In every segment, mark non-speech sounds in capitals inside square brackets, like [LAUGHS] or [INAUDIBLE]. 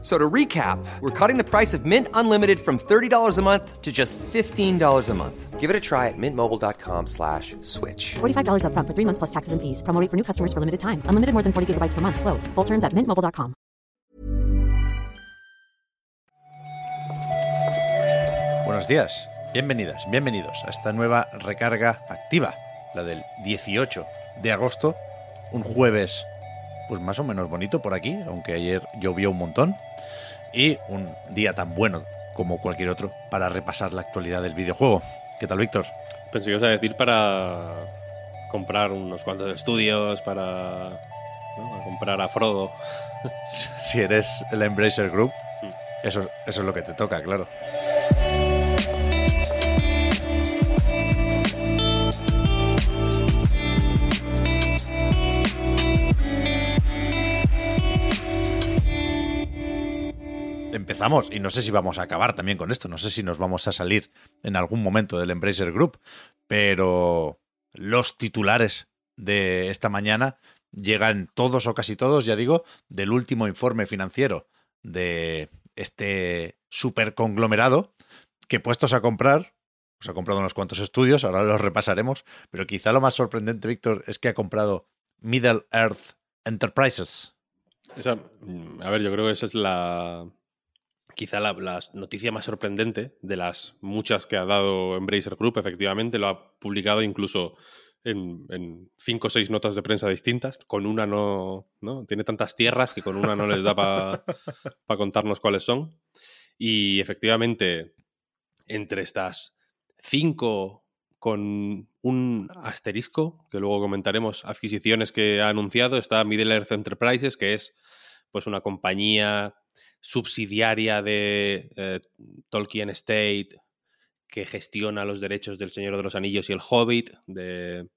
So to recap, we're cutting the price of Mint Unlimited from $30 a month to just $15 a month. Give it a try at mintmobile.com slash switch. $45 upfront for three months plus taxes and fees. Promo rate for new customers for limited time. Unlimited more than 40 gigabytes per month. Slows. Full terms at mintmobile.com. Buenos días, bienvenidas, bienvenidos a esta nueva recarga activa, la del 18 de agosto, un jueves pues más o menos bonito por aquí, aunque ayer llovió un montón, y un día tan bueno como cualquier otro para repasar la actualidad del videojuego. ¿Qué tal, Víctor? Pensé que ibas a decir para comprar unos cuantos estudios, para ¿no? a comprar a Frodo. [LAUGHS] Si eres el Embracer Group, eso, eso es lo que te toca, claro. Empezamos, y no sé si vamos a acabar también con esto, no sé si nos vamos a salir en algún momento del Embracer Group, pero los titulares de esta mañana llegan todos o casi todos, ya digo, del último informe financiero de este super conglomerado que puestos a comprar, pues ha comprado unos cuantos estudios, ahora los repasaremos, pero quizá lo más sorprendente, Víctor, es que ha comprado Middle Earth Enterprises. Esa, mm, a ver, yo creo que esa es la. Quizá la, la noticia más sorprendente de las muchas que ha dado Embracer Group. Efectivamente, lo ha publicado incluso en, en cinco o seis notas de prensa distintas. Con una no, no. Tiene tantas tierras que con una no les da para [LAUGHS] contarnos cuáles son. Y efectivamente, entre estas cinco con un asterisco, que luego comentaremos, adquisiciones que ha anunciado, está Middle Earth Enterprises, que es pues una compañía subsidiaria de eh, Tolkien State que gestiona los derechos del Señor de los Anillos y el Hobbit, de,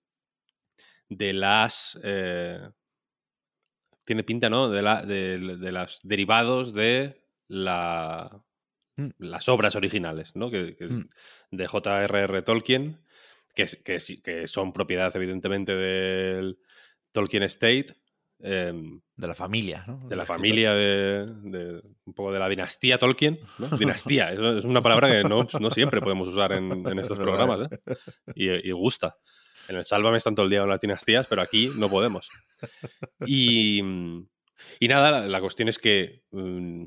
de las... Eh, tiene pinta, ¿no? De, la, de, de los derivados de la, Mm. las obras originales, ¿no? Que, que Mm. de J.R.R. Tolkien, que, que, que son propiedad, evidentemente, del Tolkien State, em, De la familia, ¿no? de la familia de, de- un poco de la dinastía Tolkien, ¿no? [LAUGHS] Dinastía, es una palabra que no, no siempre podemos usar en, [LAUGHS] en estos programas, ¿eh? Y, y gusta. En el Sálvame están todo el día con las dinastías, pero aquí no podemos. Y, y nada, la, la cuestión es que mm,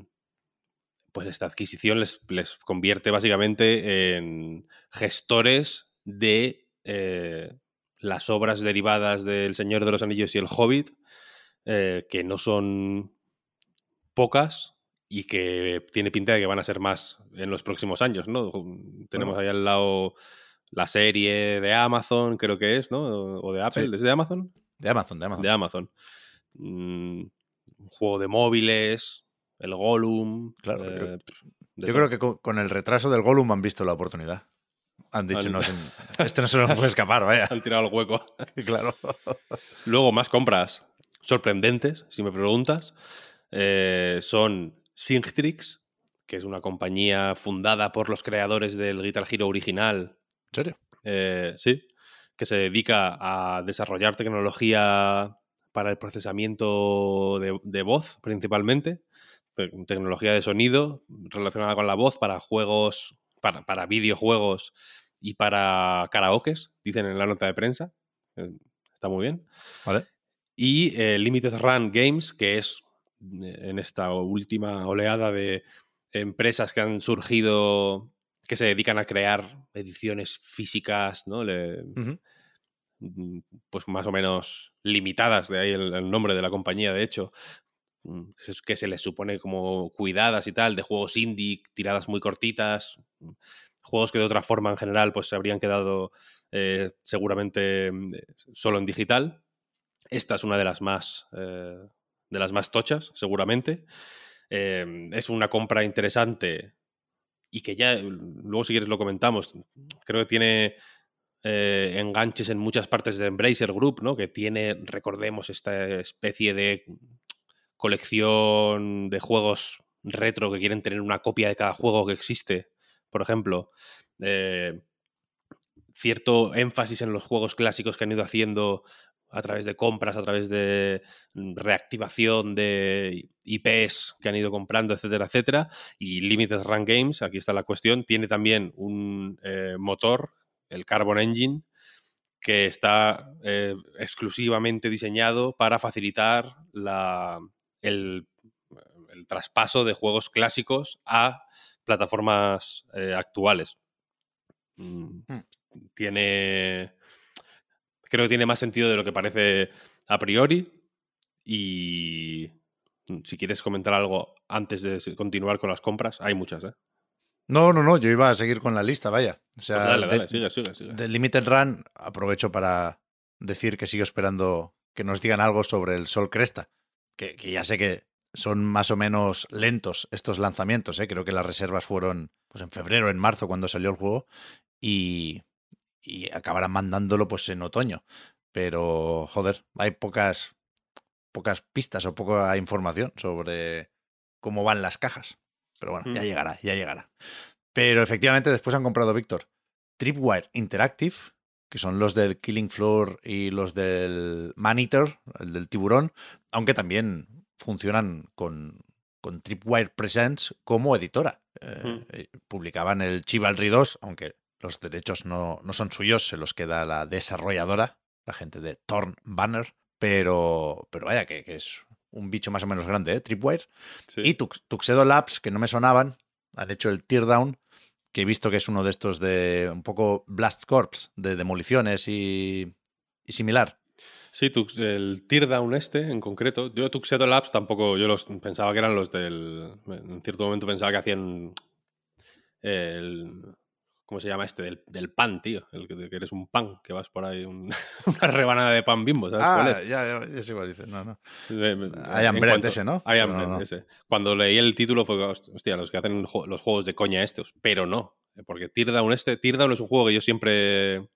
pues esta adquisición les, les convierte básicamente en gestores de eh, las obras derivadas del Señor de los Anillos y el Hobbit, eh, que no son pocas y que tiene pinta de que van a ser más en los próximos años, ¿no? Tenemos Bueno. ahí al lado la serie de Amazon, creo que es, ¿no? O de Apple, Sí. ¿es de Amazon? De Amazon, de Amazon. De Amazon. Mm, un juego de móviles, el Gollum. Claro, eh, yo- todo. creo que con, con el retraso del Gollum han visto la oportunidad. Han dicho, Han- no, [LAUGHS] este no se nos puede escapar, vaya. Han tirado el hueco. [LAUGHS] claro. Luego, más compras sorprendentes, si me preguntas. eh, son Singtrix, que es una compañía fundada por los creadores del Guitar Hero original. ¿En serio? eh, sí, que se dedica a desarrollar tecnología para el procesamiento de, de voz, principalmente. Te- Tecnología de sonido relacionada con la voz para juegos, para, para videojuegos y para karaokes, dicen en la nota de prensa. Eh, Está muy bien. Vale. Y eh, Limited Run Games, que es eh, en esta última oleada de empresas que han surgido que se dedican a crear ediciones físicas, ¿no? Le- mm, pues más o menos limitadas, de ahí el, el nombre de la compañía, de hecho, mm, que se- les supone como cuidadas y tal, de juegos indie, tiradas muy cortitas, mm, juegos que de otra forma en general pues se habrían quedado eh, seguramente solo en digital. Esta es una de las más, eh, de las más tochas, seguramente. Eh, es una compra interesante y que ya, luego si quieres lo comentamos, creo que tiene eh, enganches en muchas partes de Embracer Group, ¿no? Que tiene, recordemos, esta especie de colección de juegos retro que quieren tener una copia de cada juego que existe, por ejemplo. Eh, cierto énfasis en los juegos clásicos que han ido haciendo a través de compras, a través de mm, reactivación de IPs que han ido comprando, etcétera, etcétera. Y Limited Run Games, aquí está la cuestión, tiene también un eh, motor, el Carbon Engine, que está eh, exclusivamente diseñado para facilitar la, el, traspaso de juegos clásicos a plataformas eh, actuales. Mm, hmm. Tiene creo que tiene más sentido de lo que parece a priori. Y mm, si quieres comentar algo antes de continuar con las compras, hay muchas, ¿eh? No, no, no, yo iba a seguir con la lista, vaya. O sea, pues dale, dale, sigue, sigue, sigue. Del Limited Run aprovecho para decir que sigo esperando que nos digan algo sobre el Sol Cresta, que, que ya sé que son más o menos lentos estos lanzamientos, ¿eh? creo que las reservas fueron pues en febrero, en marzo, cuando salió el juego, y, y acabarán mandándolo pues en otoño. Pero, joder, hay pocas, pocas pistas o poca información sobre cómo van las cajas. Pero bueno, ya mm. llegará, ya llegará. Pero efectivamente después han comprado Víctor Tripwire Interactive, que son los del Killing Floor y los del Maneater, el del tiburón, aunque también funcionan con, con Tripwire Presents como editora. Eh, mm. eh, publicaban el Chivalry 2, aunque los derechos no, no son suyos, se los queda la desarrolladora, la gente de Torn Banner, pero, pero vaya que, es un bicho más o menos grande, ¿eh? Tripwire. Y Tuxedo Labs, que no me sonaban, han hecho el Teardown, que he visto que es uno de estos de un poco Blast Corps, de demoliciones y, y similar. Sí, el Teardown este en concreto. Yo Tuxedo Labs tampoco, yo los pensaba que eran los del... En cierto momento pensaba que hacían el, ¿Cómo se llama este? Del, pan, tío. El que, eres un pan, que vas por ahí, [LAUGHS] una rebanada de pan bimbo, ¿sabes ah, cuál es? ya, ya, ya sé cuál dice. No, no. Hay hambre ese, ¿no? Hay hambre ese. Cuando leí el título fue, hostia, los que hacen los juegos de coña estos. Pero no, porque Teardown este, Teardown es un juego que yo siempre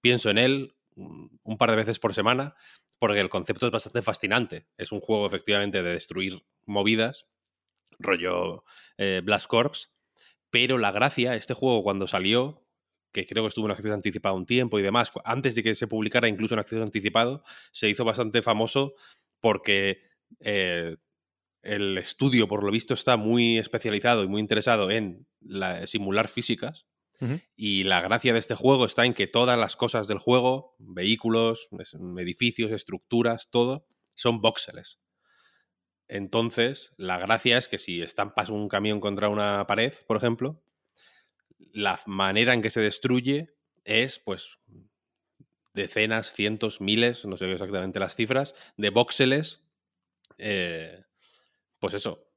pienso en él un par de veces por semana, porque el concepto es bastante fascinante. Es un juego efectivamente de destruir movidas, rollo eh, Blast Corps, pero la gracia, este juego cuando salió, que creo que estuvo en acceso anticipado un tiempo y demás, antes de que se publicara incluso en acceso anticipado, se hizo bastante famoso porque eh, el estudio, por lo visto, está muy especializado y muy interesado en simular físicas. Y la gracia de este juego está en que todas las cosas del juego, vehículos, edificios, estructuras, todo, son voxeles. Entonces, la gracia es que si estampas un camión contra una pared, por ejemplo, la manera en que se destruye es, pues, decenas, cientos, miles, no sé exactamente las cifras, de voxeles, eh, pues eso,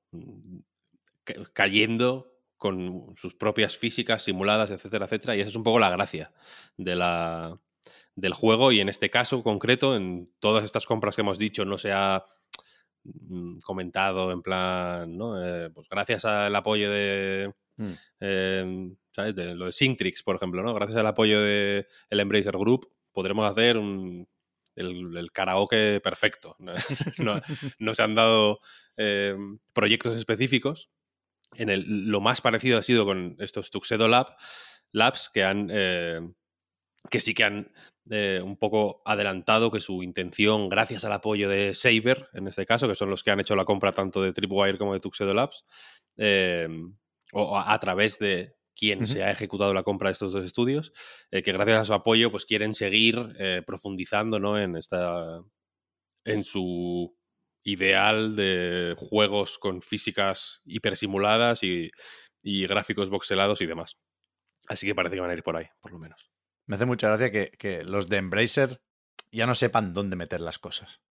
cayendo con sus propias físicas simuladas, etcétera, etcétera. Y esa es un poco la gracia de la, del juego. Y en este caso concreto, en todas estas compras que hemos dicho, no se ha Mm, comentado en plan, ¿no? Eh, pues gracias al apoyo de, mm. em, ¿sabes? De lo de Syntrix, por ejemplo, ¿no? Gracias al apoyo de el Embracer Group podremos hacer un, el, karaoke perfecto. [LAUGHS] No, se han dado em, proyectos específicos. En el, lo más parecido ha sido con estos Tuxedo Lab, Labs que han em, que sí que han eh, un poco adelantado que su intención, gracias al apoyo de Saber, en este caso, que son los que han hecho la compra tanto de Tripwire como de Tuxedo Labs, em, o a, través de quien se ha ejecutado la compra de estos dos estudios, eh, que gracias a su apoyo pues quieren seguir eh, profundizando ¿no? en, esta, en su ideal de juegos con físicas hipersimuladas y, y gráficos voxelados y demás. Así que parece que van a ir por ahí, por lo menos. Me hace mucha gracia que, los de Embracer ya no sepan dónde meter las cosas.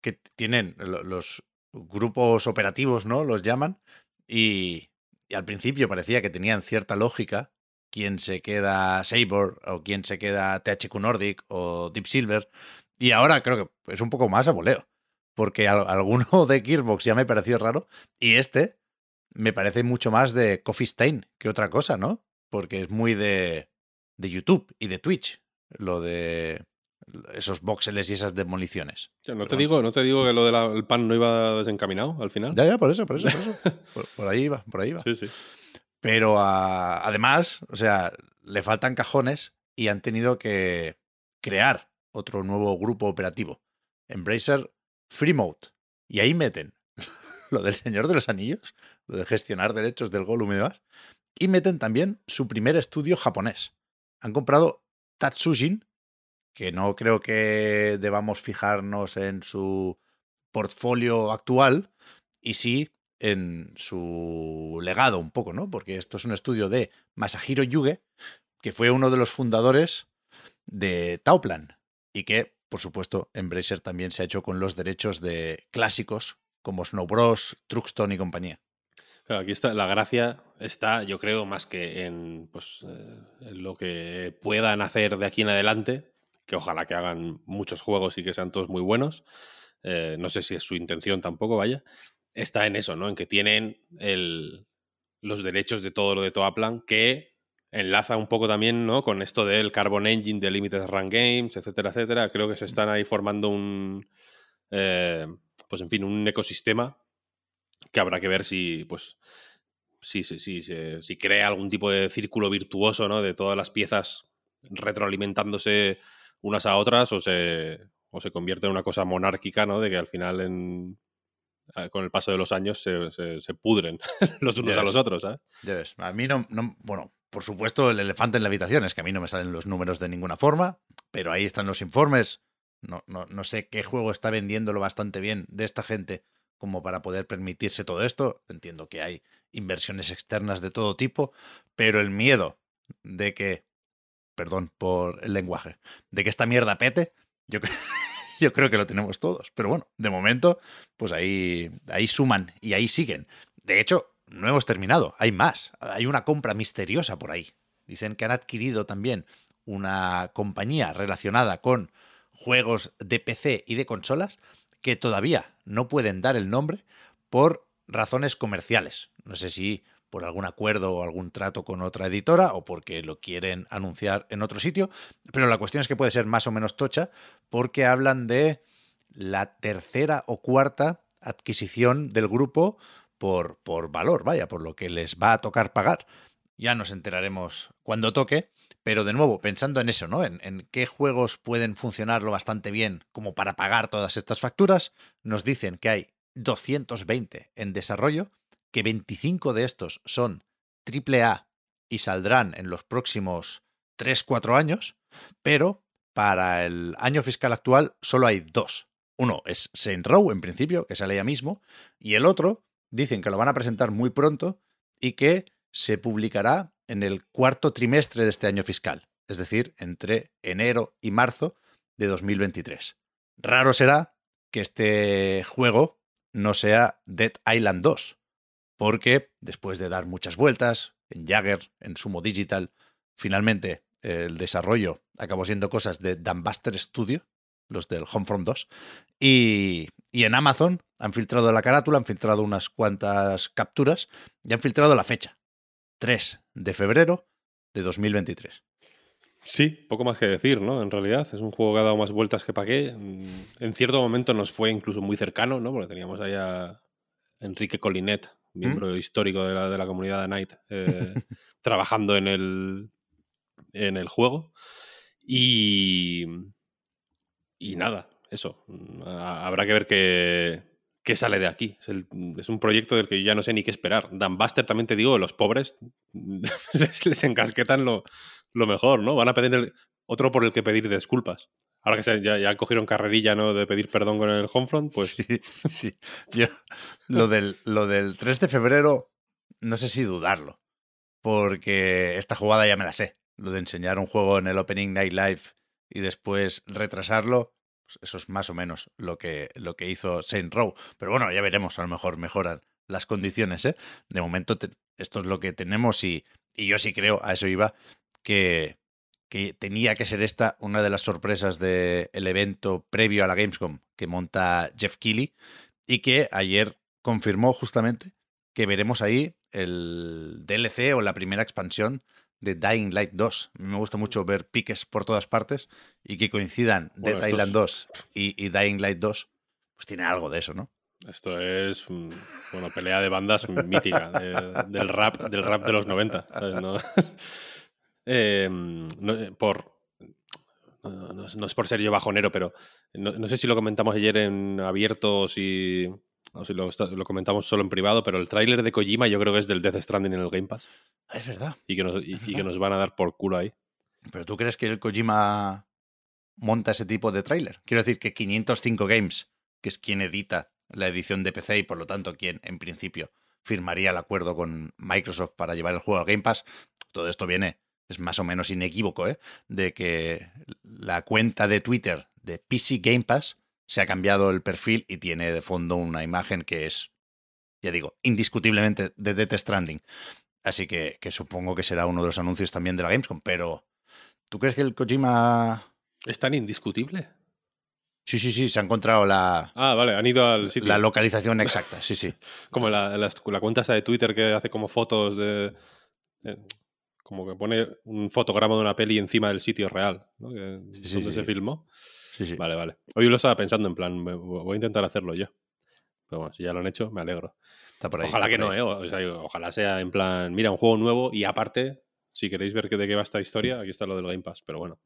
Que tienen los grupos operativos, ¿no? Los llaman. Y, al principio parecía que tenían cierta lógica quién se queda Saber o quién se queda THQ Nordic o Deep Silver. Y ahora creo que es un poco más a voleo. Porque alguno [LAUGHS] de Gearbox ya me pareció raro. Y este me parece mucho más de Coffee Stain que otra cosa, ¿no? Porque es muy de de YouTube y de Twitch, lo de esos voxeles y esas demoliciones. Ya, no, te digo, no te digo que lo del pan no iba desencaminado al final. Ya, ya, por eso, por eso, por eso. [LAUGHS] por, por ahí iba, por ahí iba. Sí, sí. Pero ah, además, o sea, le faltan cajones y han tenido que crear otro nuevo grupo operativo. Embracer Free Mode. Y ahí meten [LAUGHS] lo del Señor de los Anillos, lo de gestionar derechos del Gollum y demás. Y meten también su primer estudio japonés. Han comprado Tatsujin, que no creo que debamos fijarnos en su portfolio actual, y sí en su legado un poco, ¿no? Porque esto es un estudio de Masahiro Yuge, que fue uno de los fundadores de Tauplan y que, por supuesto, Embracer también se ha hecho con los derechos de clásicos como Snow Bros, Truxton y compañía. Aquí está, la gracia está, yo creo, más que en, pues, eh, lo que puedan hacer de aquí en adelante, que ojalá que hagan muchos juegos y que sean todos muy buenos. Eh, no sé si es su intención tampoco, vaya. Está en eso, ¿no? En que tienen el, los derechos de todo lo de Toaplan, que enlaza un poco también, ¿no? Con esto del Carbon Engine, de Limited Run Games, etcétera, etcétera. Creo que se están ahí formando un, eh, pues en fin, un ecosistema que habrá que ver si, pues, si, si, si, si, si crea algún tipo de círculo virtuoso, ¿no? De todas las piezas retroalimentándose unas a otras o se, o se convierte en una cosa monárquica, ¿no? De que al final, en, con el paso de los años, se, se, se pudren [LAUGHS] los unos a los otros, ¿sabes? Ya ves, a mí no, no, bueno, por supuesto el elefante en la habitación es que a mí no me salen los números de ninguna forma, pero ahí están los informes. No, no, no sé qué juego está vendiéndolo bastante bien de esta gente como para poder permitirse todo esto. Entiendo que hay inversiones externas de todo tipo, pero el miedo de que, perdón por el lenguaje, de que esta mierda pete, yo, cre- [LAUGHS] yo creo que lo tenemos todos. Pero bueno, de momento, pues ahí, ahí suman y ahí siguen. De hecho, no hemos terminado, hay más. Hay una compra misteriosa por ahí. Dicen que han adquirido también una compañía relacionada con juegos de PC y de consolas que todavía no pueden dar el nombre por razones comerciales. No sé si por algún acuerdo o algún trato con otra editora o porque lo quieren anunciar en otro sitio, pero la cuestión es que puede ser más o menos tocha porque hablan de la tercera o cuarta adquisición del grupo por, por valor, vaya, por lo que les va a tocar pagar. Ya nos enteraremos cuando toque, pero de nuevo, pensando en eso, ¿no? En, qué juegos pueden funcionar lo bastante bien como para pagar todas estas facturas, nos dicen que hay 220 en desarrollo, que 25 de estos son AAA y saldrán en los próximos 3-4 años, pero para el año fiscal actual solo hay dos. Uno es Saint Row, en principio, que sale ya mismo, y el otro dicen que lo van a presentar muy pronto y que se publicará en el cuarto trimestre de este año fiscal, es decir, entre enero y marzo de 2023. Raro será que este juego no sea Dead Island 2, porque después de dar muchas vueltas en Jagger, en Sumo Digital, finalmente el desarrollo acabó siendo cosas de Dambuster Studio, los del Homefront 2, y, y en Amazon han filtrado la carátula, han filtrado unas cuantas capturas y han filtrado la fecha, 3 de febrero de 2023. Sí, poco más que decir, ¿no? En realidad, es un juego que ha dado más vueltas que para qué. Mm, En cierto momento nos fue incluso muy cercano, ¿no? Porque teníamos ahí a Enrique Colinet, miembro histórico de la, de la comunidad de Night, eh, [LAUGHS] trabajando en el, en el juego. Y, y nada, eso. Mm, ha- Habrá que ver qué, qué sale de aquí. Es, es un proyecto del que yo ya no sé ni qué esperar. Dan Buster, también te digo, los pobres [LAUGHS] les, les encasquetan lo, lo mejor, ¿no? Van a pedir otro por el que pedir disculpas. Ahora que se- ya, ya cogieron carrerilla, ¿no? De pedir perdón con el Homefront, pues Sí, sí. Yo, lo, del, lo del 3 de febrero, no sé si dudarlo, porque esta jugada ya me la sé. Lo de enseñar un juego en el Opening Night Live y después retrasarlo, eso es más o menos lo que, lo que hizo Saint Row. Pero bueno, ya veremos, a lo mejor mejoran las condiciones. ¿eh? De momento, esto es lo que tenemos y, y yo sí creo, a eso iba, que, que tenía que ser esta una de las sorpresas del evento previo a la Gamescom que monta Jeff Keighley y que ayer confirmó justamente que veremos ahí el DLC o la primera expansión de Dying Light 2. A mí me gusta mucho ver piques por todas partes y que coincidan Bueno, esto Island es- 2 y, y Dying Light 2, pues tiene algo de eso, ¿no? Esto es mm, bueno, pelea de bandas mítica de- del rap, del rap de los 90. ¿sabes? No, [LAUGHS] Eh, no, eh, por no, no es- por ser yo bajonero, pero no, no sé si lo comentamos ayer en abierto o si, o si lo, comentamos solo en privado, pero el tráiler de Kojima yo creo que es del Death Stranding en el Game Pass Ah, Es verdad. y que nos, y- que nos van a dar por culo ahí. ¿Pero tú crees que el Kojima monta ese tipo de tráiler? Quiero decir que 505 Games, que es quien edita la edición de PC y por lo tanto quien en principio firmaría el acuerdo con Microsoft para llevar el juego al Game Pass, todo esto viene, es más o menos inequívoco, ¿eh? de que la cuenta de Twitter de PC Game Pass se ha cambiado el perfil y tiene de fondo una imagen que es, ya digo, indiscutiblemente de Death Stranding. Así que, que supongo que será uno de los anuncios también de la Gamescom, pero ¿tú crees que el Kojima... ¿Es tan indiscutible? Sí, sí, sí, se ha encontrado la, Ah, vale, han ido al sitio. la localización exacta, sí, sí. [LAUGHS] Como la, la, la cuenta esa de Twitter que hace como fotos de. eh, como que pone un fotograma de una peli encima del sitio real, ¿no? Que- Sí, sí, donde sí, se sí. filmó. Sí, sí. Vale, vale. Hoy lo estaba pensando en plan, voy a intentar hacerlo yo. Pero bueno, si ya lo han hecho, me alegro. Está por ahí. ojalá está que por no. ¿eh? O sea, ojalá sea en plan, mira, un juego nuevo y aparte, si queréis ver de qué va esta historia, aquí está lo del Game Pass. Pero bueno,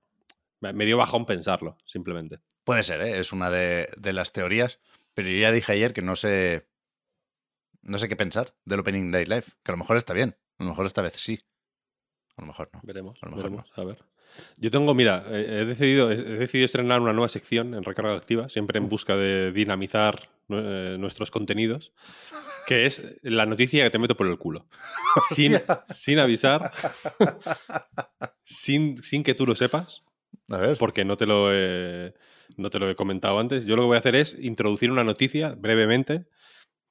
me dio bajón pensarlo, simplemente. Puede ser, ¿eh? es una de, de las teorías, pero yo ya dije ayer que no sé, no sé qué pensar del Opening Day Live, que a lo mejor está bien, a lo mejor esta vez sí, a lo mejor no. Veremos, A lo mejor veremos, a ver. Yo tengo, mira, he decidido, he he decidido estrenar una nueva sección en Recarga Activa, siempre en busca de dinamizar eh, nuestros contenidos, que es la noticia que te meto por el culo. [LAUGHS] Sin, sin avisar, sin, sin que tú lo sepas, A ver, porque no te, lo he, no te lo he comentado antes. Yo lo que voy a hacer es introducir una noticia brevemente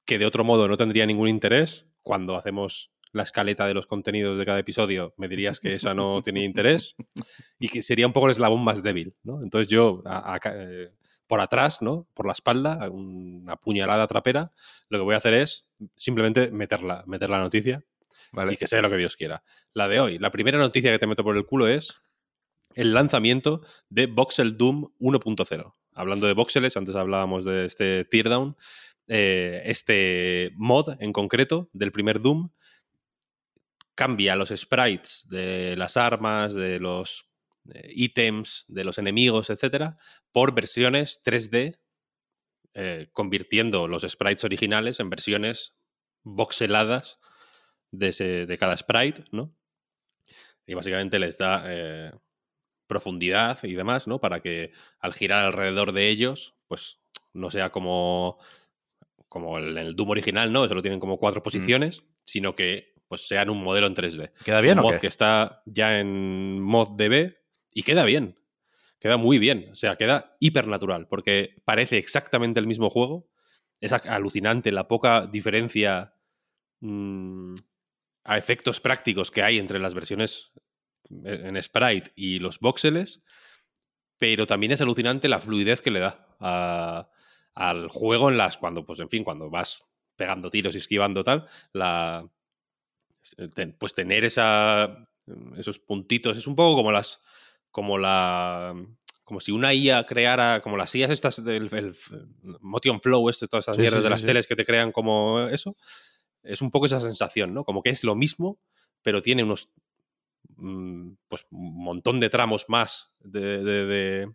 que de otro modo no tendría ningún interés. Cuando hacemos la escaleta de los contenidos de cada episodio, me dirías que esa no tenía [LAUGHS] interés y que sería un poco el eslabón más débil. ¿no? Entonces yo, a- a- eh, por atrás, ¿no? por la espalda, una puñalada trapera, lo que voy a hacer es simplemente meterla, meter la noticia vale. y que sea lo que Dios quiera. La de hoy, la primera noticia que te meto por el culo es el lanzamiento de Voxel Doom 1.0. Hablando de voxeles, antes hablábamos de este teardown. eh, este mod en concreto del primer Doom cambia los sprites de las armas, de los eh, ítems, de los enemigos, etcétera, por versiones 3D, eh, convirtiendo los sprites originales en versiones voxeladas de, ese- de cada sprite, ¿no? Y básicamente les da eh, profundidad y demás, ¿no? Para que al girar alrededor de ellos, pues no sea como, como el, el Doom original, ¿no? Solo tienen como cuatro posiciones, sino que pues sean un modelo en 3D. ¿Queda bien un o mod qué? que está ya en mod DB y queda bien. Queda muy bien. O sea, queda hipernatural porque parece exactamente el mismo juego. Es alucinante la poca diferencia mm, a efectos prácticos que hay entre las versiones eh, en sprite y los voxeles, pero también es alucinante la fluidez que le da a- al juego en las cuando, pues en fin, cuando vas pegando tiros y esquivando tal, la pues tener esa esos puntitos es un poco como las como la como si una IA creara como las IAs estas del el, Motion Flow este todas esas Sí, mierdas sí, de las sí. teles que te crean como eso es un poco esa sensación no como que es lo mismo pero tiene unos mm, pues un montón de tramos más de, de- de-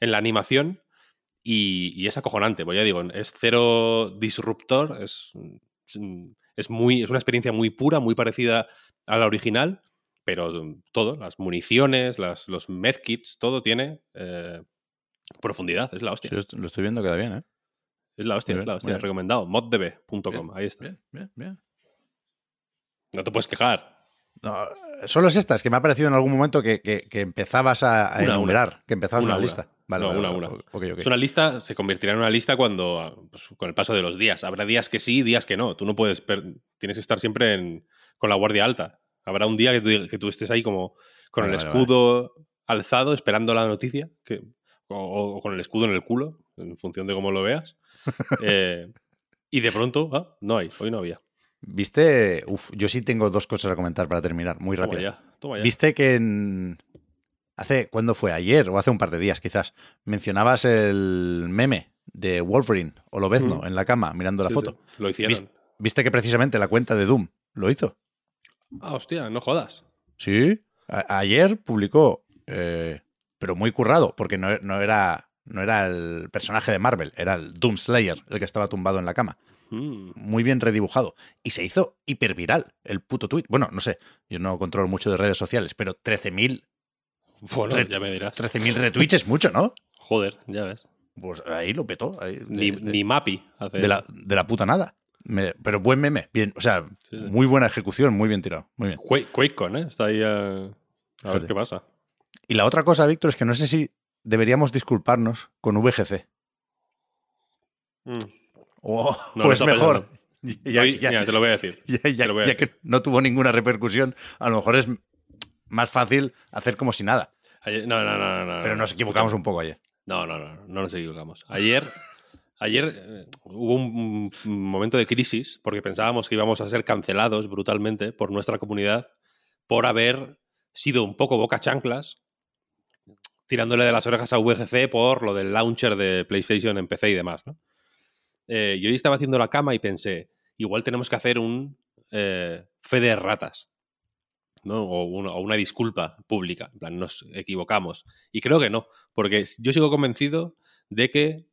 en la animación y, y es acojonante, pues ya digo, es cero disruptor, es, es, muy, es una experiencia muy pura, muy parecida a la original, pero todo, las municiones, las, los medkits, todo tiene eh, profundidad, es la hostia. Sí, lo est- lo estoy viendo, queda bien, ¿eh? Es la hostia, es la hostia. Recomendado, moddb.com, ahí está. Bien, bien, bien. No te puedes quejar. No, solo es esta, es que me ha parecido en algún momento que, que- que empezabas a, a Una, una. enumerar, que empezabas Una, lista. Vale, No, vale, una, una. Es una lista, se convertirá en una lista cuando, pues, con el paso de los días. Habrá días que sí, días que no. Tú no puedes, tienes que estar siempre en- con la guardia alta. Habrá un día que tú, que tú estés ahí como con Vale, el escudo alzado esperando la noticia, que, o, o con el escudo en el culo, en función de cómo lo veas. [LAUGHS] Eh, y de pronto, ah, no hay, hoy no había. Viste, uf, yo sí tengo dos cosas a comentar para terminar, muy Toma rápido. ya, toma ya. Viste que en... hace, ¿cuándo fue? Ayer o hace un par de días quizás, mencionabas el meme de Wolverine o Lobezno Mm. en la cama mirando la foto. sí, Lo hicieron. ¿Viste, viste que precisamente la cuenta de Doom lo hizo? Ah, hostia, no jodas. Sí. A- ayer publicó, eh, pero muy currado, porque no, no era, no era el personaje de Marvel, era el Doom Slayer el que estaba tumbado en la cama. Mm. Muy bien redibujado. Y se hizo hiperviral el puto tweet. Bueno, no sé, yo no controlo mucho de redes sociales, pero 13.000 Bueno, ya me dirás. 13.000 retweets es mucho, ¿no? [LAUGHS] Joder, ya ves. Pues ahí lo petó. ahí, de, Ni, de- ni Mappy hace de la, eso. de la puta nada. Me- pero buen meme. Bien, o sea, Sí, sí. muy buena ejecución, muy bien tirado. Muy bien. Quake- QuakeCon, ¿eh? Está ahí a, a ver qué pasa. Y la otra cosa, Víctor, es que no sé si deberíamos disculparnos con VGC. Mm. O, No, o no es está mejor. Ya, Hoy- ya- mira, te lo voy a decir. ya- voy a que no tuvo ninguna repercusión, a lo mejor es más fácil hacer como si nada. Ayer- no, no, no, no, no. Pero nos equivocamos un poco ayer. No, no, no, no nos equivocamos. Ayer, ayer eh, hubo un, un momento de crisis porque pensábamos que íbamos a ser cancelados brutalmente por nuestra comunidad por haber sido un poco boca chanclas tirándole de las orejas a VGC por lo del launcher de PlayStation en PC y demás. ¿no? Eh, yo estaba haciendo la cama y pensé, igual tenemos que hacer un eh, fe de ratas. ¿no? O, una, disculpa pública. En plan, nos equivocamos. Y creo que no, porque yo sigo convencido de que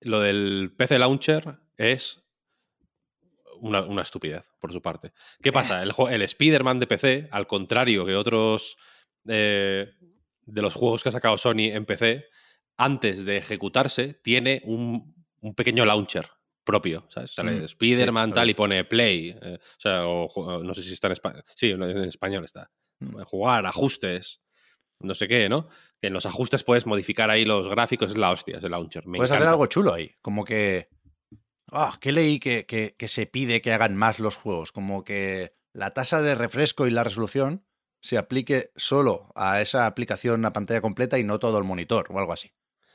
lo del PC Launcher es una, una estupidez, por su parte. ¿Qué pasa? El Spider-Man de PC, al contrario que otros eh, de los juegos que ha sacado Sony en PC, antes de ejecutarse, tiene un, un pequeño launcher propio, ¿sabes? Sale Mm, Spider-Man sí, tal claro. y pone Play, eh, o sea, o no sé si está en español, sí, en español está. Mm. Jugar, ajustes, no sé qué, ¿no? Que en los ajustes puedes modificar ahí los gráficos, es la hostia, es el launcher. Me Puedes hacer algo chulo ahí. Como que. Ah, ¿qué leí que, que- que se pide que hagan más los juegos? Como que la tasa de refresco y la resolución se aplique solo a esa aplicación a pantalla completa y no todo el monitor o algo así.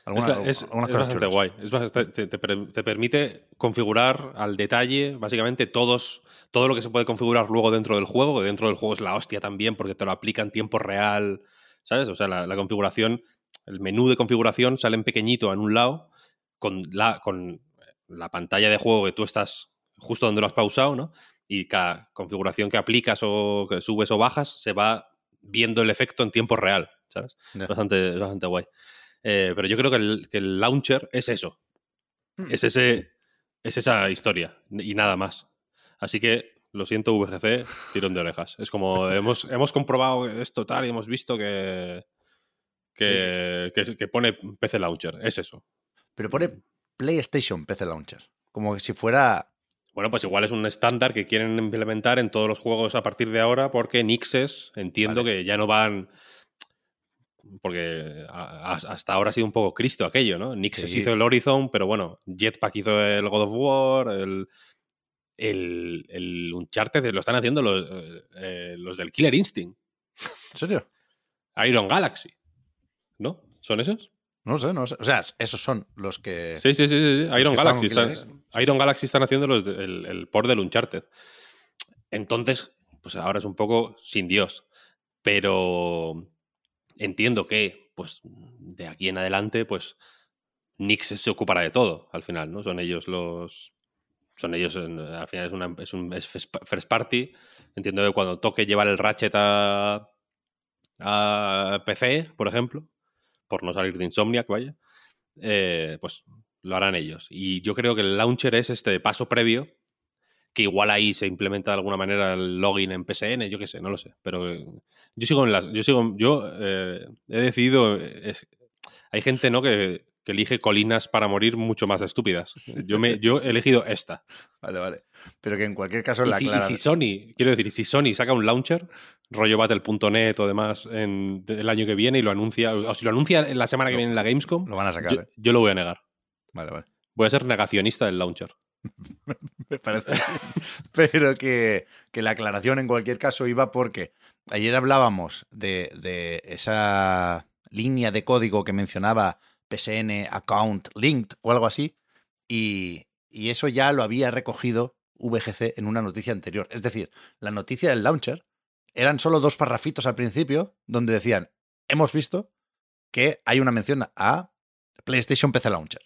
Alguna- es, es- algunas es cosas bastante chulas. guay. Es bastante- te, te per- te permite configurar al detalle, básicamente, todos, todo lo que se puede configurar luego dentro del juego. que Dentro del juego es la hostia también, porque te lo aplica en tiempo real. ¿Sabes? O sea, la, la configuración, el menú de configuración sale en pequeñito en un lado, con la, con la pantalla de juego que tú estás justo donde lo has pausado, ¿no? Y cada configuración que aplicas o que subes o bajas se va viendo el efecto en tiempo real, ¿sabes? Es bastante, bastante guay. Eh, pero yo creo que el, que el launcher es eso. Es, ese, es esa historia y nada más. Así que lo siento, VGC, tirón de orejas. Es como hemos, hemos comprobado esto tal y hemos visto que, que, que, que pone PC Launcher. Es eso. Pero pone PlayStation PC Launcher. Como que si fuera. Bueno, pues igual es un estándar que quieren implementar en todos los juegos a partir de ahora porque Nixes entiendo Vale. que ya no van... Porque a- a- hasta ahora ha sido un poco Cristo aquello, ¿no? Nixes Sí. hizo el Horizon, pero bueno, Jetpack hizo el God of War, el, el, el Uncharted lo están haciendo los, eh, eh, los del Killer Instinct, ¿En serio? Iron Galaxy, ¿no? ¿Son esos? No sé, no sé. O sea, esos son los que. Sí, sí, sí, sí, Iron Galaxy. estaban está- con Iron Galaxy están haciendo los de- el, el port del Uncharted. Entonces, pues ahora es un poco sin Dios. Pero entiendo que, pues, de aquí en adelante, pues, Nix se ocupará de todo, al final, ¿no? Son ellos los. Son ellos, al final es, una, es un es first first party. Entiendo que cuando toque llevar el Ratchet a, a PC, por ejemplo, por no salir de Insomniac, vaya, eh, pues lo harán ellos. Y yo creo que el launcher es este paso previo, que igual ahí se implementa de alguna manera el login en PSN, yo qué sé, no lo sé. Pero eh, yo sigo en las. Yo sigo. Yo eh, he decidido. eh, es- hay gente, ¿no? Que, que elige colinas para morir mucho más estúpidas. Yo, me, yo he elegido esta. [LAUGHS] Vale, vale. Pero que en cualquier caso Y la si, y si Sony, quiero decir, si Sony saca un launcher, rollo battle.net o demás, en, el año que viene y lo anuncia, o si lo anuncia en la semana que viene en la Gamescom, Lo van a sacar, yo, ¿eh? yo lo voy a negar. Vale, vale. Voy a ser negacionista del launcher. [LAUGHS] me parece. Pero que, que la aclaración en cualquier caso iba porque ayer hablábamos de, de esa línea de código que mencionaba PSN Account Linked o algo así, y, y eso ya lo había recogido VGC en una noticia anterior. Es decir, la noticia del launcher eran solo dos parrafitos al principio donde decían, hemos visto que hay una mención a PlayStation PC Launcher.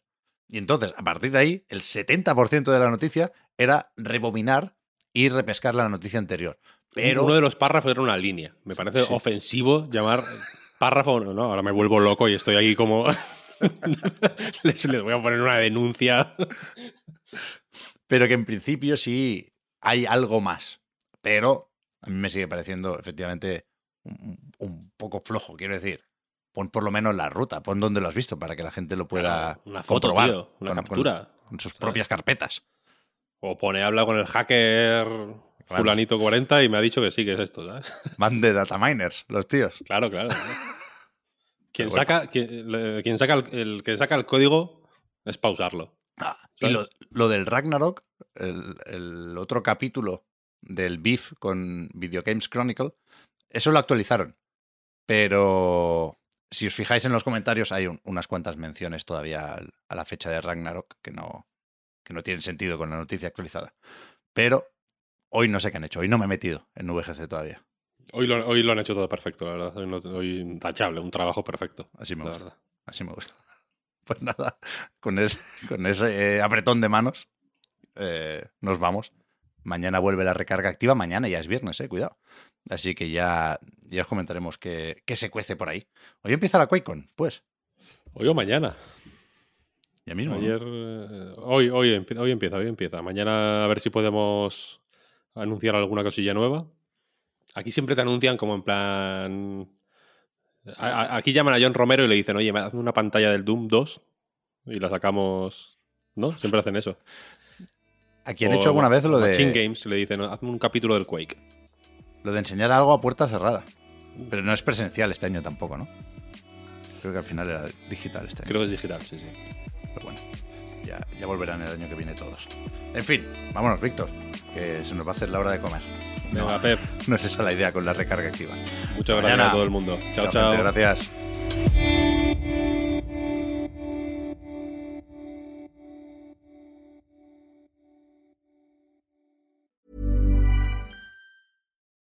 Y entonces, a partir de ahí, el 70% de la noticia era rebobinar y repescar la noticia anterior. Pero Uno de los párrafos era una línea. Me parece Sí. ofensivo llamar párrafo. No, ahora me vuelvo loco y estoy ahí como. [LAUGHS] les, les voy a poner una denuncia. pero que en principio sí hay algo más. Pero a mí me sigue pareciendo efectivamente un, un poco flojo, quiero decir. Pon por lo menos la ruta, pon donde lo has visto para que la gente lo pueda Una foto, comprobar tío, una con- captura. con sus ¿sabes? propias carpetas. O pone, habla con el hacker fulanito 40 y me ha dicho que sí, que es esto, ¿sabes? [LAUGHS] Van de data miners, los tíos. Claro, claro. [LAUGHS] Quien bueno. saca, quien, saca el, el que saca el código es pausarlo. Ah, y lo, lo del Ragnarok, el, el otro capítulo del beef con Video Games Chronicle, eso lo actualizaron. Pero si os fijáis en los comentarios, hay un- unas cuantas menciones todavía al- a la fecha de Ragnarok que no, que no tienen sentido con la noticia actualizada. Pero hoy no sé qué han hecho, hoy no me he metido en VGC todavía. Hoy lo, hoy lo han hecho todo perfecto, la verdad. Hoy, no- hoy intachable, un trabajo perfecto. Así me gusta. verdad. Así me gusta. [LAUGHS] Pues nada, con ese, con ese eh, apretón de manos eh, nos vamos. Mañana vuelve la recarga activa. Mañana ya es viernes, eh, cuidado. Así que ya, ya os comentaremos qué, qué se cuece por ahí. Hoy empieza la QuakeCon, pues. Hoy o mañana. Ya mismo. ¿no? Ayer. eh, hoy, hoy, hoy empieza, hoy empieza. Mañana a ver si podemos anunciar alguna cosilla nueva. Aquí siempre te anuncian como en plan. a- a- Aquí llaman a John Romero y le dicen, oye, me hazme una pantalla del Doom 2 y la sacamos. ¿No? Siempre hacen eso. Aquí han O hecho alguna vez lo de, Games le dicen, hazme un capítulo del Quake. Lo de enseñar algo a puerta cerrada. Pero no es presencial este año tampoco, ¿no? Creo que al final era digital este año. Creo que es digital, sí, sí. Pero bueno, ya, ya volverán el año que viene todos. En fin, vámonos, Víctor, que se nos va a hacer la hora de comer. Venga, No, Pep, [LAUGHS] no es esa la idea con la recarga activa. muchas gracias Mañana. a todo el mundo. Chao, chao. gente, gracias.